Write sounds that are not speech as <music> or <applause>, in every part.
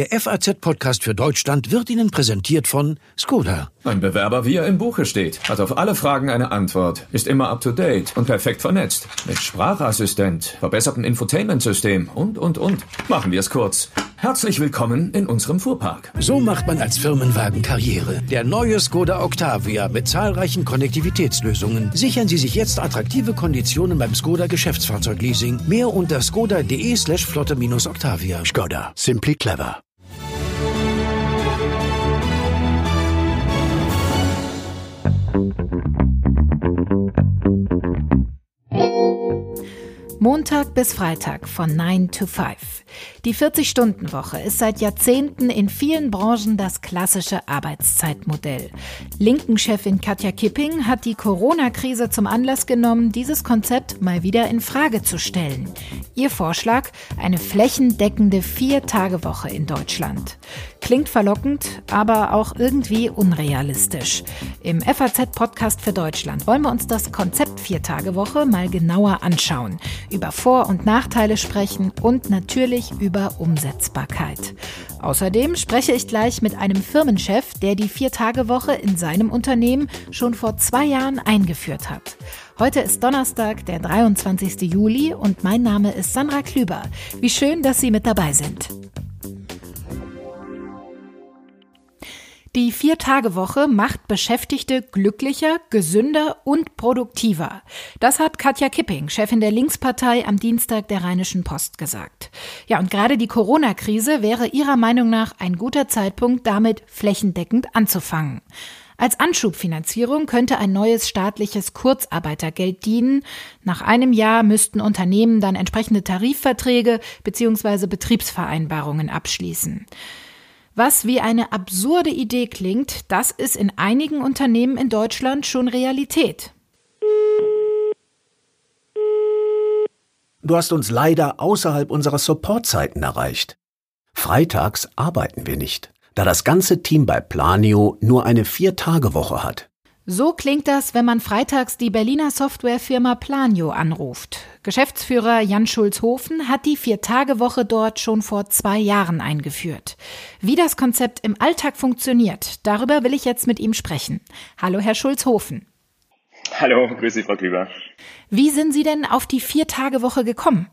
Der FAZ-Podcast für Deutschland wird Ihnen präsentiert von Skoda. Ein Bewerber, wie er im Buche steht, hat auf alle Fragen eine Antwort, ist immer up-to-date und perfekt vernetzt. Mit Sprachassistent, verbessertem Infotainment-System und, und, und. Machen wir es kurz. Herzlich willkommen in unserem Fuhrpark. So macht man als Firmenwagen Karriere. Der neue Skoda Octavia mit zahlreichen Konnektivitätslösungen. Sichern Sie sich jetzt attraktive Konditionen beim Skoda Geschäftsfahrzeugleasing. Mehr unter skoda.de slash flotte-octavia. Skoda. Simply clever. Montag bis Freitag von 9 to 5. Die 40-Stunden-Woche ist seit Jahrzehnten in vielen Branchen das klassische Arbeitszeitmodell. Linken-Chefin Katja Kipping hat die Corona-Krise zum Anlass genommen, dieses Konzept mal wieder in Frage zu stellen. Ihr Vorschlag? Eine flächendeckende Vier-Tage-Woche in Deutschland. Klingt verlockend, aber auch irgendwie unrealistisch. Im FAZ-Podcast für Deutschland wollen wir uns das Konzept Vier-Tage-Woche mal genauer anschauen über Vor- und Nachteile sprechen und natürlich über Umsetzbarkeit. Außerdem spreche ich gleich mit einem Firmenchef, der die Vier-Tage-Woche in seinem Unternehmen schon vor zwei Jahren eingeführt hat. Heute ist Donnerstag, der 23. Juli und mein Name ist Sandra Klüber. Wie schön, dass Sie mit dabei sind. Die Vier-Tage-Woche macht Beschäftigte glücklicher, gesünder und produktiver. Das hat Katja Kipping, Chefin der Linkspartei, am Dienstag der Rheinischen Post gesagt. Ja, und gerade die Corona-Krise wäre ihrer Meinung nach ein guter Zeitpunkt, damit flächendeckend anzufangen. Als Anschubfinanzierung könnte ein neues staatliches Kurzarbeitergeld dienen. Nach einem Jahr müssten Unternehmen dann entsprechende Tarifverträge bzw. Betriebsvereinbarungen abschließen. Was wie eine absurde Idee klingt, das ist in einigen Unternehmen in Deutschland schon Realität. Du hast uns leider außerhalb unserer Supportzeiten erreicht. Freitags arbeiten wir nicht, da das ganze Team bei Planio nur eine Vier-Tage-Woche hat. So klingt das, wenn man freitags die Berliner Softwarefirma Planio anruft. Geschäftsführer Jan Schulz-Hofen hat die Vier-Tage-Woche dort schon vor zwei Jahren eingeführt. Wie das Konzept im Alltag funktioniert, darüber will ich jetzt mit ihm sprechen. Hallo, Herr Schulz-Hofen. Hallo, grüß Sie, Frau Klüber. Wie sind Sie denn auf die Vier-Tage-Woche gekommen?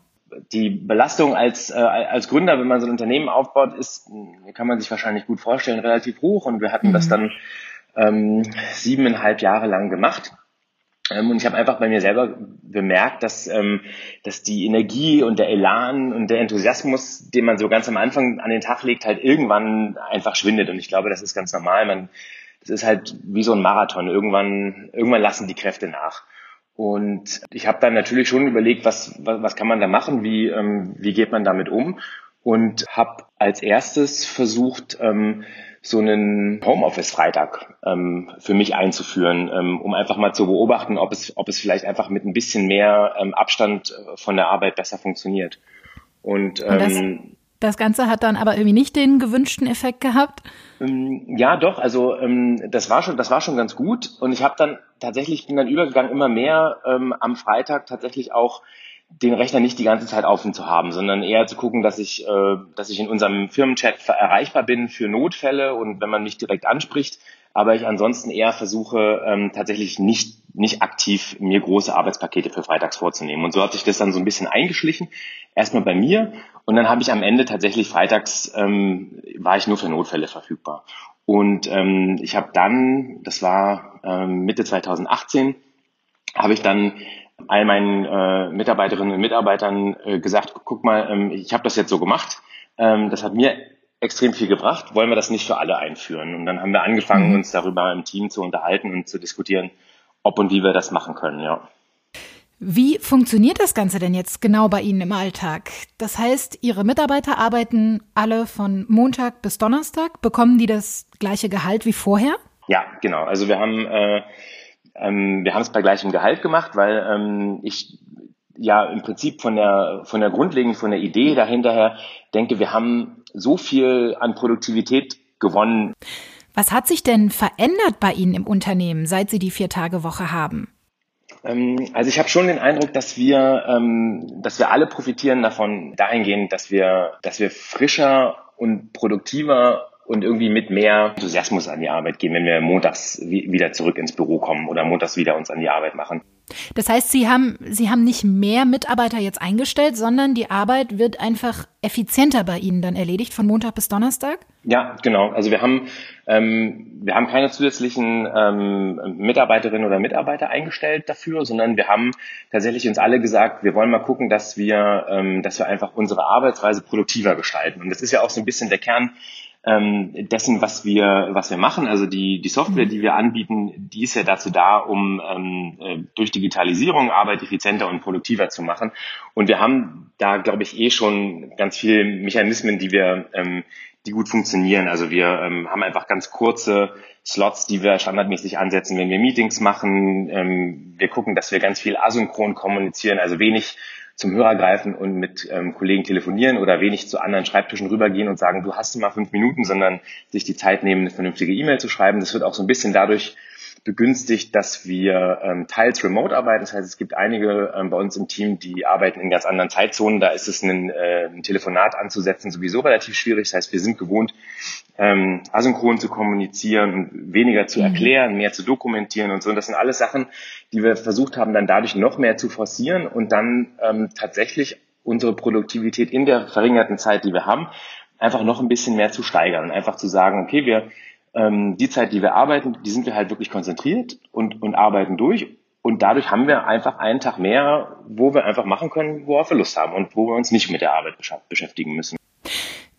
Die Belastung als, äh, als Gründer, wenn man so ein Unternehmen aufbaut, ist, kann man sich wahrscheinlich gut vorstellen, relativ hoch. Und wir hatten mhm. das dann ähm, siebeneinhalb Jahre lang gemacht. Ähm, und ich habe einfach bei mir selber bemerkt, dass, ähm, dass die Energie und der Elan und der Enthusiasmus, den man so ganz am Anfang an den Tag legt, halt irgendwann einfach schwindet. Und ich glaube, das ist ganz normal. Man, das ist halt wie so ein Marathon. Irgendwann, irgendwann lassen die Kräfte nach. Und ich habe dann natürlich schon überlegt, was, was, was kann man da machen, wie, ähm, wie geht man damit um und habe als erstes versucht, ähm, so einen Homeoffice-Freitag ähm, für mich einzuführen, ähm, um einfach mal zu beobachten, ob es, ob es vielleicht einfach mit ein bisschen mehr ähm, Abstand äh, von der Arbeit besser funktioniert. Und, ähm, Und das, das Ganze hat dann aber irgendwie nicht den gewünschten Effekt gehabt? Ähm, ja, doch. Also ähm, das war schon, das war schon ganz gut. Und ich habe dann tatsächlich bin dann übergegangen, immer mehr ähm, am Freitag tatsächlich auch den Rechner nicht die ganze Zeit offen zu haben, sondern eher zu gucken, dass ich, äh, dass ich in unserem Firmenchat erreichbar bin für Notfälle und wenn man mich direkt anspricht, aber ich ansonsten eher versuche, ähm, tatsächlich nicht, nicht aktiv mir große Arbeitspakete für freitags vorzunehmen. Und so hat sich das dann so ein bisschen eingeschlichen. Erstmal bei mir und dann habe ich am Ende tatsächlich freitags, ähm, war ich nur für Notfälle verfügbar. Und ähm, ich habe dann, das war ähm, Mitte 2018, habe ich dann all meinen äh, Mitarbeiterinnen und Mitarbeitern äh, gesagt, guck mal, ähm, ich habe das jetzt so gemacht, ähm, das hat mir extrem viel gebracht, wollen wir das nicht für alle einführen? Und dann haben wir angefangen, mhm. uns darüber im Team zu unterhalten und zu diskutieren, ob und wie wir das machen können, ja. Wie funktioniert das Ganze denn jetzt genau bei Ihnen im Alltag? Das heißt, Ihre Mitarbeiter arbeiten alle von Montag bis Donnerstag. Bekommen die das gleiche Gehalt wie vorher? Ja, genau. Also wir haben äh, ähm, wir haben es bei gleichem Gehalt gemacht, weil ähm, ich ja im Prinzip von der von der grundlegend von der Idee dahinterher denke, wir haben so viel an Produktivität gewonnen. Was hat sich denn verändert bei Ihnen im Unternehmen, seit Sie die Vier-Tage-Woche haben? Ähm, also ich habe schon den Eindruck, dass wir, ähm, dass wir alle profitieren davon dahingehend, dass wir, dass wir frischer und produktiver und irgendwie mit mehr Enthusiasmus an die Arbeit gehen, wenn wir montags wieder zurück ins Büro kommen oder montags wieder uns an die Arbeit machen. Das heißt, Sie haben, Sie haben nicht mehr Mitarbeiter jetzt eingestellt, sondern die Arbeit wird einfach effizienter bei Ihnen dann erledigt von Montag bis Donnerstag? Ja, genau. Also wir haben, ähm, wir haben keine zusätzlichen ähm, Mitarbeiterinnen oder Mitarbeiter eingestellt dafür, sondern wir haben tatsächlich uns alle gesagt, wir wollen mal gucken, dass wir, ähm, dass wir einfach unsere Arbeitsweise produktiver gestalten. Und das ist ja auch so ein bisschen der Kern ähm, dessen, was wir, was wir machen. Also die, die Software, mhm. die wir anbieten, die ist ja dazu da, um ähm, äh, durch Digitalisierung Arbeit effizienter und produktiver zu machen. Und wir haben da, glaube ich, eh schon ganz viele Mechanismen, die wir, ähm, die gut funktionieren. Also wir ähm, haben einfach ganz kurze Slots, die wir standardmäßig ansetzen, wenn wir Meetings machen. Ähm, wir gucken, dass wir ganz viel asynchron kommunizieren, also wenig zum Hörer greifen und mit ähm, Kollegen telefonieren oder wenig zu anderen Schreibtischen rübergehen und sagen, du hast mal fünf Minuten, sondern sich die Zeit nehmen, eine vernünftige E-Mail zu schreiben. Das wird auch so ein bisschen dadurch begünstigt, dass wir ähm, teils remote arbeiten. Das heißt, es gibt einige ähm, bei uns im Team, die arbeiten in ganz anderen Zeitzonen. Da ist es ein, äh, ein Telefonat anzusetzen sowieso relativ schwierig. Das heißt, wir sind gewohnt, ähm, asynchron zu kommunizieren und weniger zu mhm. erklären, mehr zu dokumentieren und so. Und das sind alles Sachen, die wir versucht haben, dann dadurch noch mehr zu forcieren und dann ähm, tatsächlich unsere Produktivität in der verringerten Zeit, die wir haben, einfach noch ein bisschen mehr zu steigern und einfach zu sagen, okay, wir ähm, die Zeit, die wir arbeiten, die sind wir halt wirklich konzentriert und, und arbeiten durch. Und dadurch haben wir einfach einen Tag mehr, wo wir einfach machen können, worauf wir Lust haben und wo wir uns nicht mit der Arbeit beschäftigen müssen.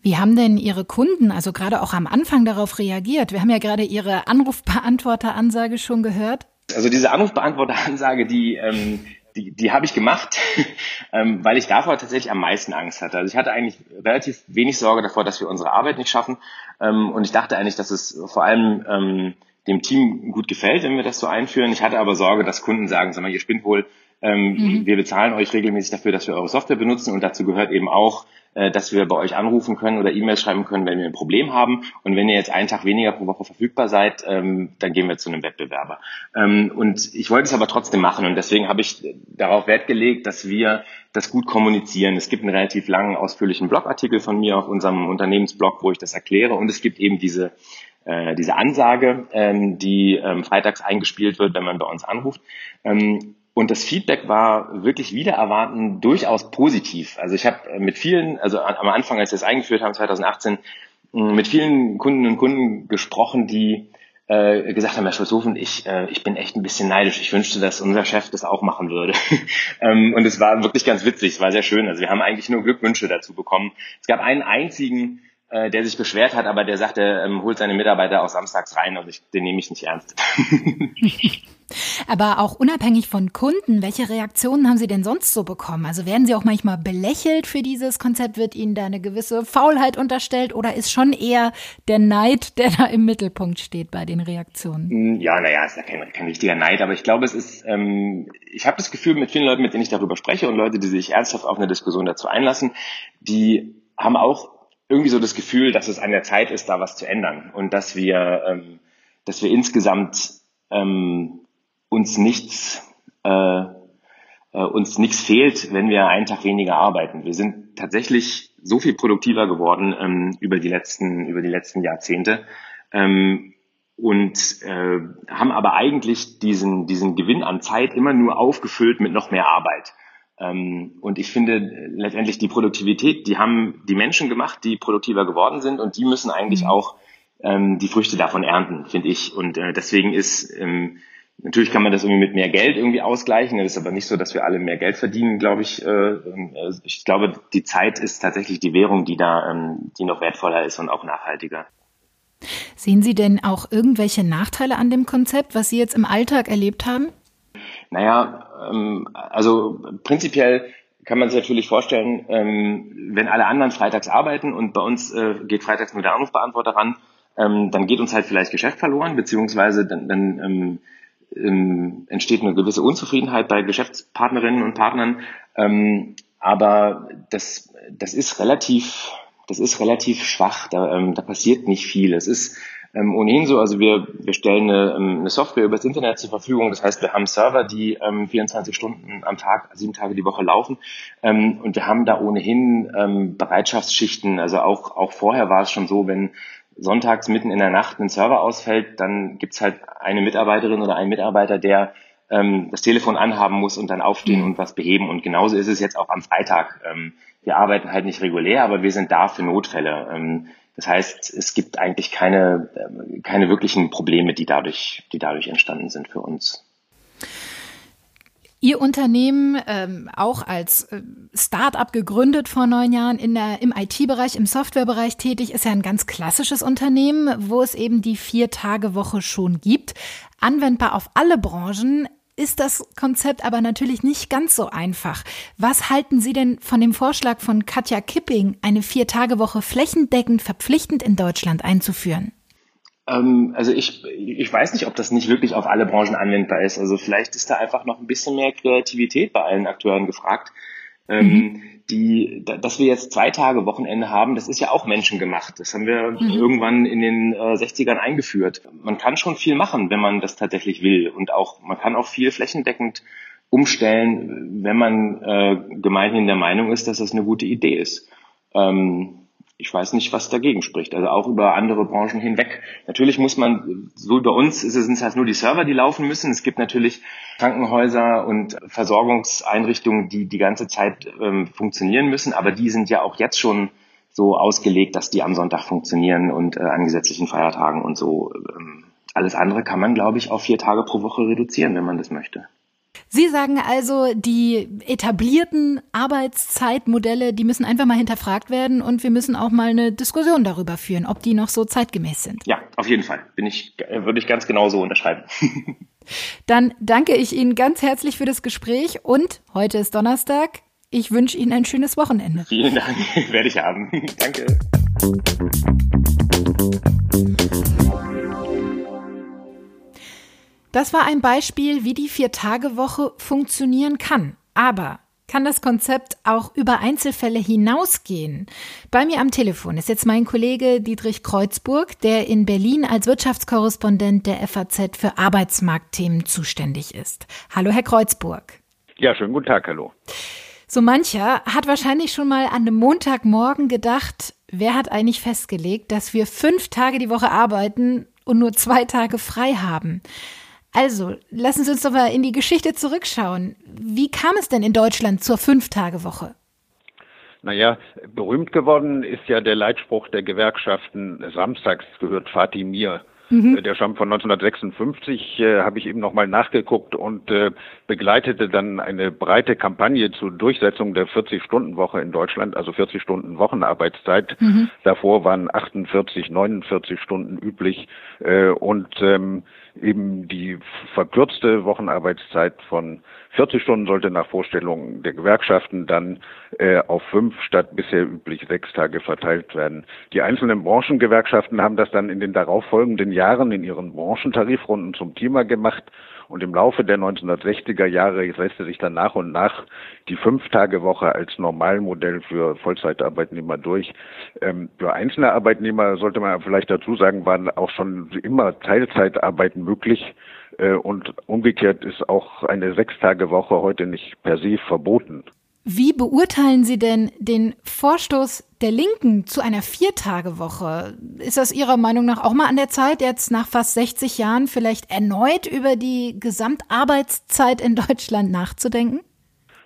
Wie haben denn Ihre Kunden, also gerade auch am Anfang, darauf reagiert? Wir haben ja gerade Ihre Anrufbeantworteransage schon gehört. Also diese Anrufbeantworteransage, die, ähm, die, die habe ich gemacht, <laughs> ähm, weil ich davor tatsächlich am meisten Angst hatte. Also ich hatte eigentlich relativ wenig Sorge davor, dass wir unsere Arbeit nicht schaffen. Ähm, und ich dachte eigentlich, dass es vor allem ähm, dem Team gut gefällt, wenn wir das so einführen. Ich hatte aber Sorge, dass Kunden sagen, sag mal, ihr spinnt wohl, ähm, mhm. wir bezahlen euch regelmäßig dafür, dass wir eure Software benutzen und dazu gehört eben auch, äh, dass wir bei euch anrufen können oder E-Mails schreiben können, wenn wir ein Problem haben. Und wenn ihr jetzt einen Tag weniger pro Woche verfügbar seid, ähm, dann gehen wir zu einem Wettbewerber. Ähm, und ich wollte es aber trotzdem machen und deswegen habe ich darauf Wert gelegt, dass wir das gut kommunizieren. Es gibt einen relativ langen, ausführlichen Blogartikel von mir auf unserem Unternehmensblog, wo ich das erkläre. Und es gibt eben diese äh, diese Ansage, ähm, die ähm, freitags eingespielt wird, wenn man bei uns anruft. Ähm, und das Feedback war wirklich wieder erwarten durchaus positiv. Also ich habe mit vielen, also am Anfang, als wir es eingeführt haben, 2018, mit vielen Kunden und Kunden gesprochen, die äh, gesagt haben, Herr Schulzhofen, ich, äh, ich bin echt ein bisschen neidisch. Ich wünschte, dass unser Chef das auch machen würde. <laughs> ähm, und es war wirklich ganz witzig, es war sehr schön. Also wir haben eigentlich nur Glückwünsche dazu bekommen. Es gab einen einzigen, äh, der sich beschwert hat, aber der sagte, ähm, holt seine Mitarbeiter auch samstags rein und ich, den nehme ich nicht ernst. <laughs> Aber auch unabhängig von Kunden, welche Reaktionen haben Sie denn sonst so bekommen? Also werden Sie auch manchmal belächelt für dieses Konzept? Wird Ihnen da eine gewisse Faulheit unterstellt oder ist schon eher der Neid, der da im Mittelpunkt steht bei den Reaktionen? Hm, ja, naja, ist ja kein, kein richtiger Neid, aber ich glaube, es ist, ähm, ich habe das Gefühl, mit vielen Leuten, mit denen ich darüber spreche und Leute, die sich ernsthaft auf eine Diskussion dazu einlassen, die haben auch irgendwie so das Gefühl, dass es an der Zeit ist, da was zu ändern und dass wir, ähm, dass wir insgesamt ähm, uns nichts, äh, äh, uns nichts fehlt, wenn wir einen Tag weniger arbeiten. Wir sind tatsächlich so viel produktiver geworden ähm, über die letzten über die letzten Jahrzehnte ähm, und äh, haben aber eigentlich diesen diesen Gewinn an Zeit immer nur aufgefüllt mit noch mehr Arbeit. Ähm, und ich finde letztendlich die Produktivität, die haben die Menschen gemacht, die produktiver geworden sind und die müssen eigentlich mhm. auch ähm, die Früchte davon ernten, finde ich. Und äh, deswegen ist ähm, Natürlich kann man das irgendwie mit mehr Geld irgendwie ausgleichen. Es ist aber nicht so, dass wir alle mehr Geld verdienen, glaube ich. Äh, äh, ich glaube, die Zeit ist tatsächlich die Währung, die da, ähm, die noch wertvoller ist und auch nachhaltiger. Sehen Sie denn auch irgendwelche Nachteile an dem Konzept, was Sie jetzt im Alltag erlebt haben? Naja, ähm, also prinzipiell kann man sich natürlich vorstellen, ähm, wenn alle anderen freitags arbeiten und bei uns äh, geht freitags nur der Anrufbeantworter ran, dann geht uns halt vielleicht Geschäft verloren, beziehungsweise dann, dann ähm, entsteht eine gewisse Unzufriedenheit bei Geschäftspartnerinnen und Partnern. Ähm, aber das, das ist relativ, das ist relativ schwach. Da, ähm, da passiert nicht viel. Es ist ähm, ohnehin so. Also wir, wir stellen eine, ähm, eine Software übers Internet zur Verfügung. Das heißt, wir haben Server, die ähm, 24 Stunden am Tag, sieben Tage die Woche laufen. Ähm, und wir haben da ohnehin ähm, Bereitschaftsschichten. Also auch, auch vorher war es schon so, wenn sonntags mitten in der Nacht ein Server ausfällt, dann gibt's halt eine Mitarbeiterin oder einen Mitarbeiter, der ähm, das Telefon anhaben muss und dann aufstehen und was beheben. Und genauso ist es jetzt auch am Freitag. Ähm, wir arbeiten halt nicht regulär, aber wir sind da für Notfälle. Ähm, das heißt, es gibt eigentlich keine, ähm, keine wirklichen Probleme, die dadurch, die dadurch entstanden sind für uns. Ihr Unternehmen, ähm, auch als äh, Start-up gegründet vor neun Jahren, in der, im IT-Bereich, im Softwarebereich tätig, ist ja ein ganz klassisches Unternehmen, wo es eben die Vier-Tage-Woche schon gibt. Anwendbar auf alle Branchen ist das Konzept aber natürlich nicht ganz so einfach. Was halten Sie denn von dem Vorschlag von Katja Kipping, eine Vier-Tage-Woche flächendeckend verpflichtend in Deutschland einzuführen? Ähm, also ich, ich weiß nicht, ob das nicht wirklich auf alle Branchen anwendbar ist. Also vielleicht ist da einfach noch ein bisschen mehr Kreativität bei allen Akteuren gefragt. Ähm, mhm. die, dass wir jetzt zwei Tage Wochenende haben, das ist ja auch menschengemacht. Das haben wir mhm. irgendwann in den äh, 60ern eingeführt. Man kann schon viel machen, wenn man das tatsächlich will. Und auch, man kann auch viel flächendeckend umstellen, wenn man äh, gemeinhin der Meinung ist, dass das eine gute Idee ist. Ähm, ich weiß nicht, was dagegen spricht. Also auch über andere Branchen hinweg. Natürlich muss man, so bei uns es sind halt nur die Server, die laufen müssen. Es gibt natürlich Krankenhäuser und Versorgungseinrichtungen, die die ganze Zeit ähm, funktionieren müssen, aber die sind ja auch jetzt schon so ausgelegt, dass die am Sonntag funktionieren und äh, an gesetzlichen Feiertagen und so. Ähm, alles andere kann man, glaube ich, auf vier Tage pro Woche reduzieren, wenn man das möchte. Sie sagen also, die etablierten Arbeitszeitmodelle, die müssen einfach mal hinterfragt werden und wir müssen auch mal eine Diskussion darüber führen, ob die noch so zeitgemäß sind. Ja, auf jeden Fall. Bin ich, würde ich ganz genau so unterschreiben. <laughs> Dann danke ich Ihnen ganz herzlich für das Gespräch und heute ist Donnerstag. Ich wünsche Ihnen ein schönes Wochenende. Vielen Dank, <laughs> werde ich haben. <laughs> danke. Das war ein Beispiel, wie die Vier-Tage-Woche funktionieren kann. Aber kann das Konzept auch über Einzelfälle hinausgehen? Bei mir am Telefon ist jetzt mein Kollege Dietrich Kreuzburg, der in Berlin als Wirtschaftskorrespondent der FAZ für Arbeitsmarktthemen zuständig ist. Hallo, Herr Kreuzburg. Ja, schönen guten Tag, hallo. So mancher hat wahrscheinlich schon mal an einem Montagmorgen gedacht, wer hat eigentlich festgelegt, dass wir fünf Tage die Woche arbeiten und nur zwei Tage frei haben? Also, lassen Sie uns doch mal in die Geschichte zurückschauen. Wie kam es denn in Deutschland zur Fünf-Tage-Woche? Naja, berühmt geworden ist ja der Leitspruch der Gewerkschaften, samstags gehört Fatih mir. Mhm. Der stammt von 1956, äh, habe ich eben nochmal nachgeguckt und äh, begleitete dann eine breite Kampagne zur Durchsetzung der 40-Stunden-Woche in Deutschland, also 40 Stunden Wochenarbeitszeit. Mhm. Davor waren 48, 49 Stunden üblich äh, und ähm, eben die verkürzte Wochenarbeitszeit von 40 Stunden sollte nach Vorstellung der Gewerkschaften dann äh, auf fünf statt bisher üblich sechs Tage verteilt werden. Die einzelnen Branchengewerkschaften haben das dann in den darauffolgenden Jahren in ihren Branchentarifrunden zum Thema gemacht und im Laufe der 1960er Jahre setzte sich dann nach und nach die Fünf-Tage-Woche als Normalmodell für Vollzeitarbeitnehmer durch. Ähm, für einzelne Arbeitnehmer sollte man vielleicht dazu sagen, waren auch schon immer Teilzeitarbeiten möglich. Äh, und umgekehrt ist auch eine Sechstage-Woche heute nicht per se verboten. Wie beurteilen Sie denn den Vorstoß der Linken zu einer Viertagewoche? Ist das Ihrer Meinung nach auch mal an der Zeit, jetzt nach fast 60 Jahren vielleicht erneut über die Gesamtarbeitszeit in Deutschland nachzudenken?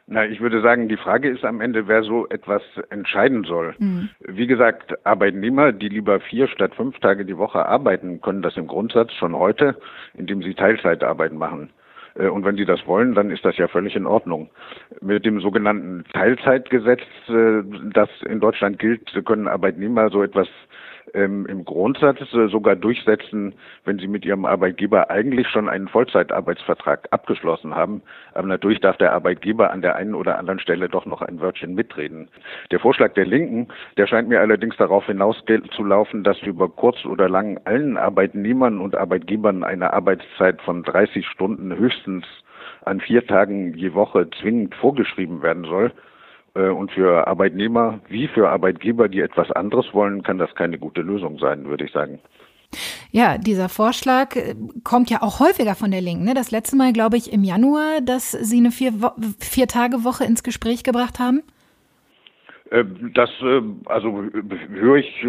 Na, ich würde sagen, die Frage ist am Ende, wer so etwas entscheiden soll. Mhm. Wie gesagt, Arbeitnehmer, die lieber vier statt fünf Tage die Woche arbeiten, können das im Grundsatz schon heute, indem sie Teilzeitarbeit machen. Äh, und wenn Sie das wollen, dann ist das ja völlig in Ordnung. Mit dem sogenannten Teilzeitgesetz, äh, das in Deutschland gilt, können Arbeitnehmer so etwas ähm, im Grundsatz äh, sogar durchsetzen, wenn sie mit ihrem Arbeitgeber eigentlich schon einen Vollzeitarbeitsvertrag abgeschlossen haben. Aber natürlich darf der Arbeitgeber an der einen oder anderen Stelle doch noch ein Wörtchen mitreden. Der Vorschlag der Linken, der scheint mir allerdings darauf hinauszulaufen, dass über kurz oder lang allen Arbeitnehmern und Arbeitgebern eine Arbeitszeit von 30 Stunden höchstens an vier Tagen je Woche zwingend vorgeschrieben werden soll. Äh, und für Arbeitnehmer wie für Arbeitgeber, die etwas anderes wollen, kann das keine gute Lösung sein, würde ich sagen. Ja, dieser Vorschlag äh, kommt ja auch häufiger von der Linken. Ne? Das letzte Mal, glaube ich, im Januar, dass Sie eine Vier-Tage-Woche ins Gespräch gebracht haben. Äh, das, also höre ich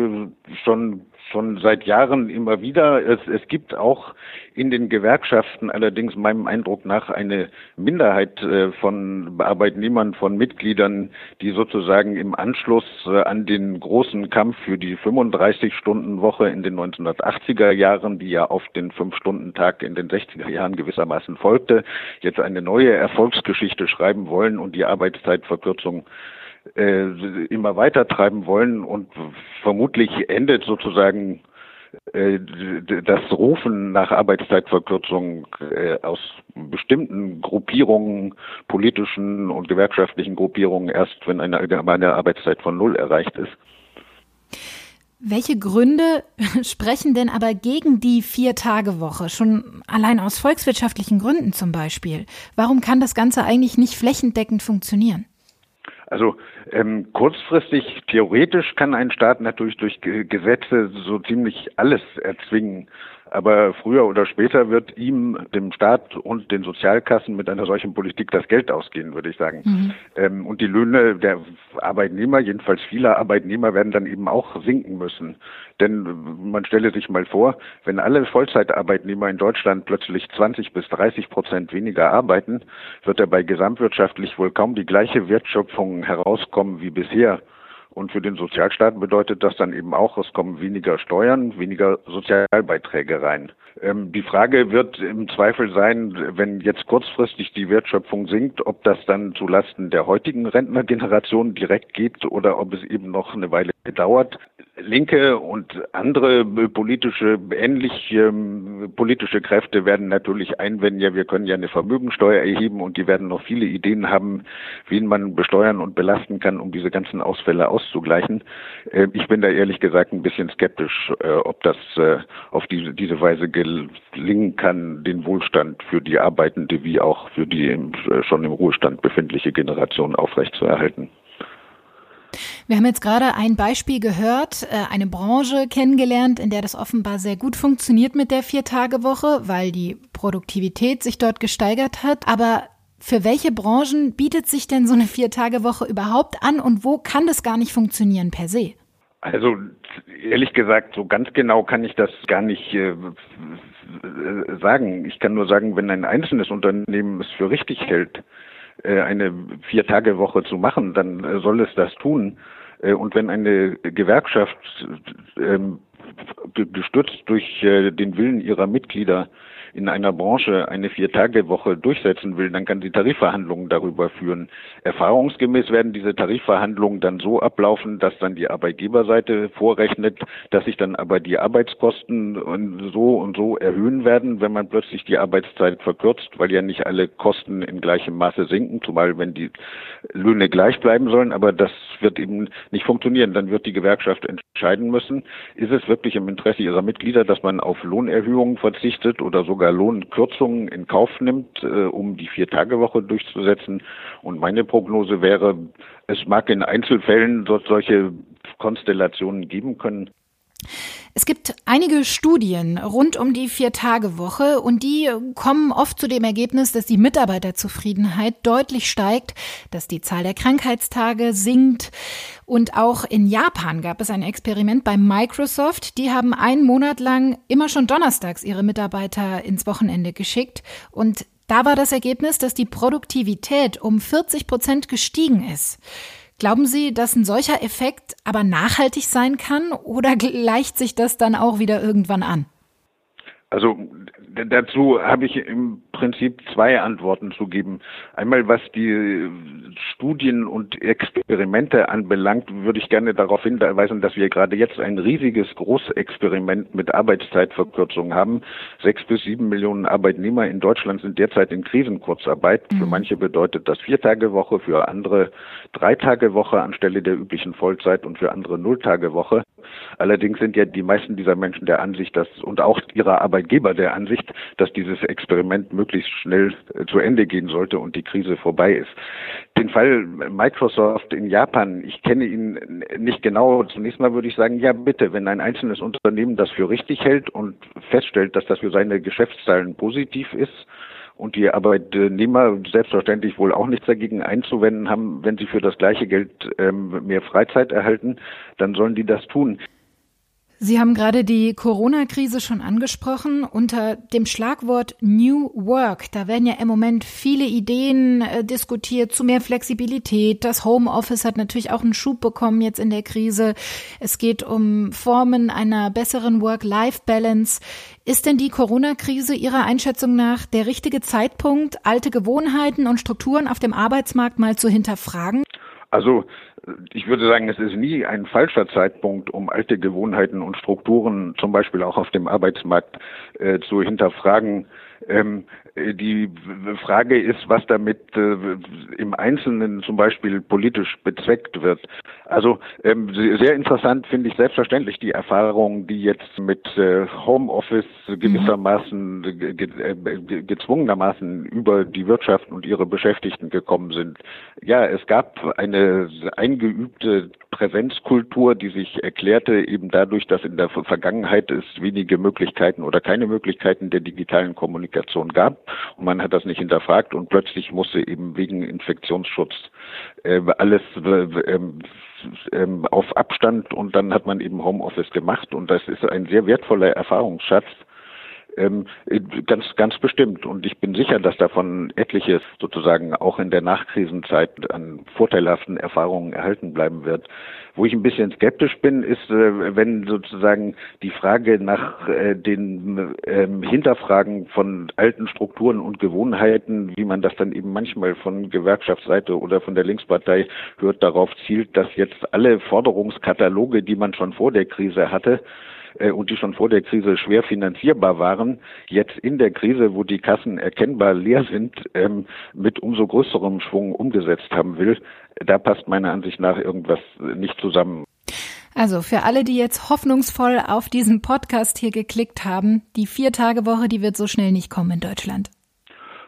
schon schon seit Jahren immer wieder. Es, es gibt auch in den Gewerkschaften allerdings meinem Eindruck nach eine Minderheit äh, von Arbeitnehmern, von Mitgliedern, die sozusagen im Anschluss äh, an den großen Kampf für die 35-Stunden-Woche in den 1980er Jahren, die ja auf den Fünf-Stunden-Tag in den 60er Jahren gewissermaßen folgte, jetzt eine neue Erfolgsgeschichte schreiben wollen und die Arbeitszeitverkürzung äh, immer weiter treiben wollen und vermutlich endet sozusagen äh, das Rufen nach Arbeitszeitverkürzung äh, aus bestimmten Gruppierungen, politischen und gewerkschaftlichen Gruppierungen erst, wenn eine allgemeine Arbeitszeit von Null erreicht ist. Welche Gründe <laughs> sprechen denn aber gegen die Vier-Tage-Woche? Schon allein aus volkswirtschaftlichen Gründen zum Beispiel. Warum kann das Ganze eigentlich nicht flächendeckend funktionieren? Also ähm, kurzfristig, theoretisch kann ein Staat natürlich durch Gesetze so ziemlich alles erzwingen. Aber früher oder später wird ihm, dem Staat und den Sozialkassen mit einer solchen Politik das Geld ausgehen, würde ich sagen. Mhm. Ähm, und die Löhne der Arbeitnehmer, jedenfalls vieler Arbeitnehmer, werden dann eben auch sinken müssen. Denn man stelle sich mal vor, wenn alle Vollzeitarbeitnehmer in Deutschland plötzlich 20 bis 30 Prozent weniger arbeiten, wird dabei gesamtwirtschaftlich wohl kaum die gleiche Wertschöpfung herauskommen wie bisher. Und für den Sozialstaat bedeutet das dann eben auch, es kommen weniger Steuern, weniger Sozialbeiträge rein. Ähm, die Frage wird im Zweifel sein, wenn jetzt kurzfristig die Wertschöpfung sinkt, ob das dann zulasten der heutigen Rentnergeneration direkt geht oder ob es eben noch eine Weile dauert. Linke und andere politische, ähnlich ähm, politische Kräfte werden natürlich einwenden, ja, wir können ja eine Vermögensteuer erheben und die werden noch viele Ideen haben, wen man besteuern und belasten kann, um diese ganzen Ausfälle auszugleichen. Äh, ich bin da ehrlich gesagt ein bisschen skeptisch, äh, ob das äh, auf diese, diese Weise gelingen kann, den Wohlstand für die Arbeitende wie auch für die im, äh, schon im Ruhestand befindliche Generation aufrechtzuerhalten. Wir haben jetzt gerade ein Beispiel gehört, äh, eine Branche kennengelernt, in der das offenbar sehr gut funktioniert mit der Vier-Tage-Woche, weil die Produktivität sich dort gesteigert hat. Aber für welche Branchen bietet sich denn so eine Vier-Tage-Woche überhaupt an und wo kann das gar nicht funktionieren per se? Also ehrlich gesagt, so ganz genau kann ich das gar nicht äh, sagen. Ich kann nur sagen, wenn ein einzelnes Unternehmen es für richtig hält, äh, eine Vier-Tage-Woche zu machen, dann äh, soll es das tun. Äh, und wenn eine Gewerkschaft ähm, gestützt durch den Willen ihrer Mitglieder in einer Branche eine Vier-Tage-Woche durchsetzen will, dann kann sie Tarifverhandlungen darüber führen. Erfahrungsgemäß werden diese Tarifverhandlungen dann so ablaufen, dass dann die Arbeitgeberseite vorrechnet, dass sich dann aber die Arbeitskosten so und so erhöhen werden, wenn man plötzlich die Arbeitszeit verkürzt, weil ja nicht alle Kosten in gleichem Maße sinken, zumal wenn die Löhne gleich bleiben sollen. Aber das wird eben nicht funktionieren. Dann wird die Gewerkschaft entscheiden müssen, ist es wirklich im Interesse ihrer Mitglieder, dass man auf Lohnerhöhungen verzichtet oder sogar sogar Lohnkürzungen in Kauf nimmt, äh, um die Vier-Tage-Woche durchzusetzen. Und meine Prognose wäre, es mag in Einzelfällen dort solche Konstellationen geben können. Es gibt einige Studien rund um die Vier-Tage-Woche und die kommen oft zu dem Ergebnis, dass die Mitarbeiterzufriedenheit deutlich steigt, dass die Zahl der Krankheitstage sinkt. Und auch in Japan gab es ein Experiment bei Microsoft. Die haben einen Monat lang immer schon donnerstags ihre Mitarbeiter ins Wochenende geschickt und da war das Ergebnis, dass die Produktivität um 40 Prozent gestiegen ist. Glauben Sie, dass ein solcher Effekt aber nachhaltig sein kann oder <laughs> gleicht sich das dann auch wieder irgendwann an? Also dazu habe ich im Prinzip zwei Antworten zu geben. Einmal was die Studien und Experimente anbelangt, würde ich gerne darauf hinweisen, dass wir gerade jetzt ein riesiges Großexperiment mit Arbeitszeitverkürzung haben. Sechs bis sieben Millionen Arbeitnehmer in Deutschland sind derzeit in Krisenkurzarbeit. Mhm. Für manche bedeutet das Viertagewoche, für andere Dreitagewoche anstelle der üblichen Vollzeit und für andere Nulltagewoche. Allerdings sind ja die meisten dieser Menschen der Ansicht, dass und auch ihrer Arbeitgeber der Ansicht, dass dieses Experiment möglichst schnell äh, zu Ende gehen sollte und die Krise vorbei ist. Den Fall Microsoft in Japan, ich kenne ihn nicht genau. Zunächst mal würde ich sagen, ja bitte, wenn ein einzelnes Unternehmen das für richtig hält und feststellt, dass das für seine Geschäftszahlen positiv ist, und die Arbeitnehmer selbstverständlich wohl auch nichts dagegen einzuwenden haben, wenn sie für das gleiche Geld ähm, mehr Freizeit erhalten, dann sollen die das tun. Sie haben gerade die Corona-Krise schon angesprochen. Unter dem Schlagwort New Work, da werden ja im Moment viele Ideen äh, diskutiert zu mehr Flexibilität. Das Homeoffice hat natürlich auch einen Schub bekommen jetzt in der Krise. Es geht um Formen einer besseren Work-Life-Balance. Ist denn die Corona-Krise Ihrer Einschätzung nach der richtige Zeitpunkt, alte Gewohnheiten und Strukturen auf dem Arbeitsmarkt mal zu hinterfragen? Also ich würde sagen, es ist nie ein falscher Zeitpunkt, um alte Gewohnheiten und Strukturen zum Beispiel auch auf dem Arbeitsmarkt äh, zu hinterfragen. Ähm, die Frage ist, was damit äh, im Einzelnen zum Beispiel politisch bezweckt wird. Also ähm, sehr interessant finde ich selbstverständlich die Erfahrungen, die jetzt mit äh, Homeoffice gewissermaßen mhm. ge äh, gezwungenermaßen über die Wirtschaft und ihre Beschäftigten gekommen sind. Ja, es gab eine eingeübte Präsenzkultur, die sich erklärte eben dadurch, dass in der Vergangenheit es wenige Möglichkeiten oder keine Möglichkeiten der digitalen Kommunikation gab und man hat das nicht hinterfragt und plötzlich musste eben wegen Infektionsschutz äh, alles äh, äh, auf Abstand und dann hat man eben Homeoffice gemacht und das ist ein sehr wertvoller Erfahrungsschatz, ähm, ganz, ganz bestimmt. Und ich bin sicher, dass davon etliches sozusagen auch in der Nachkrisenzeit an vorteilhaften Erfahrungen erhalten bleiben wird. Wo ich ein bisschen skeptisch bin, ist, äh, wenn sozusagen die Frage nach äh, den ähm, Hinterfragen von alten Strukturen und Gewohnheiten, wie man das dann eben manchmal von Gewerkschaftsseite oder von der Linkspartei hört, darauf zielt, dass jetzt alle Forderungskataloge, die man schon vor der Krise hatte, äh, und die schon vor der Krise schwer finanzierbar waren, jetzt in der Krise, wo die Kassen erkennbar leer sind, ähm, mit umso größerem Schwung umgesetzt haben will. Da passt meiner Ansicht nach irgendwas nicht zusammen. Also für alle, die jetzt hoffnungsvoll auf diesen Podcast hier geklickt haben, die Vier-Tage-Woche, die wird so schnell nicht kommen in Deutschland.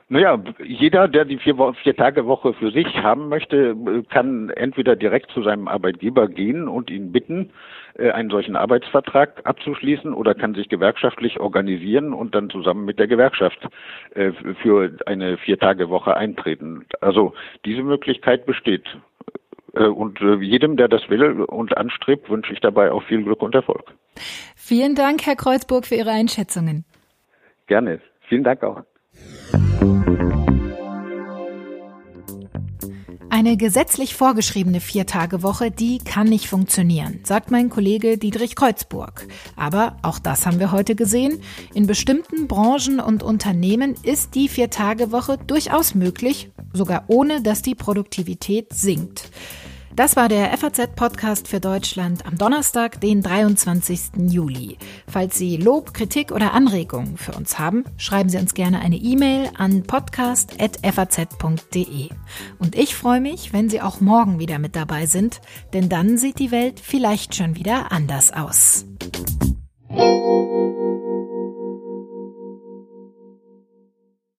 Naja, jeder, der die vier, vier Tage Woche für sich haben möchte, kann entweder direkt zu seinem Arbeitgeber gehen und ihn bitten, äh, einen solchen Arbeitsvertrag abzuschließen oder kann sich gewerkschaftlich organisieren und dann zusammen mit der Gewerkschaft äh, für eine vier Tage Woche eintreten. Also diese Möglichkeit besteht. Äh, und jedem, der das will und anstrebt, wünsche ich dabei auch viel Glück und Erfolg. Vielen Dank, Herr Kreuzburg, für Ihre Einschätzungen. Gerne. Vielen Dank auch. Eine gesetzlich vorgeschriebene Viertagewoche, die kann nicht funktionieren, sagt mein Kollege Dietrich Kreuzburg. Aber auch das haben wir heute gesehen. In bestimmten Branchen und Unternehmen ist die Viertagewoche durchaus möglich, sogar ohne dass die Produktivität sinkt. Das war der FAZ-Podcast für Deutschland am Donnerstag, den 23. Juli. Falls Sie Lob, Kritik oder Anregungen für uns haben, schreiben Sie uns gerne eine E-Mail an podcast.faz.de. Und ich freue mich, wenn Sie auch morgen wieder mit dabei sind, denn dann sieht die Welt vielleicht schon wieder anders aus.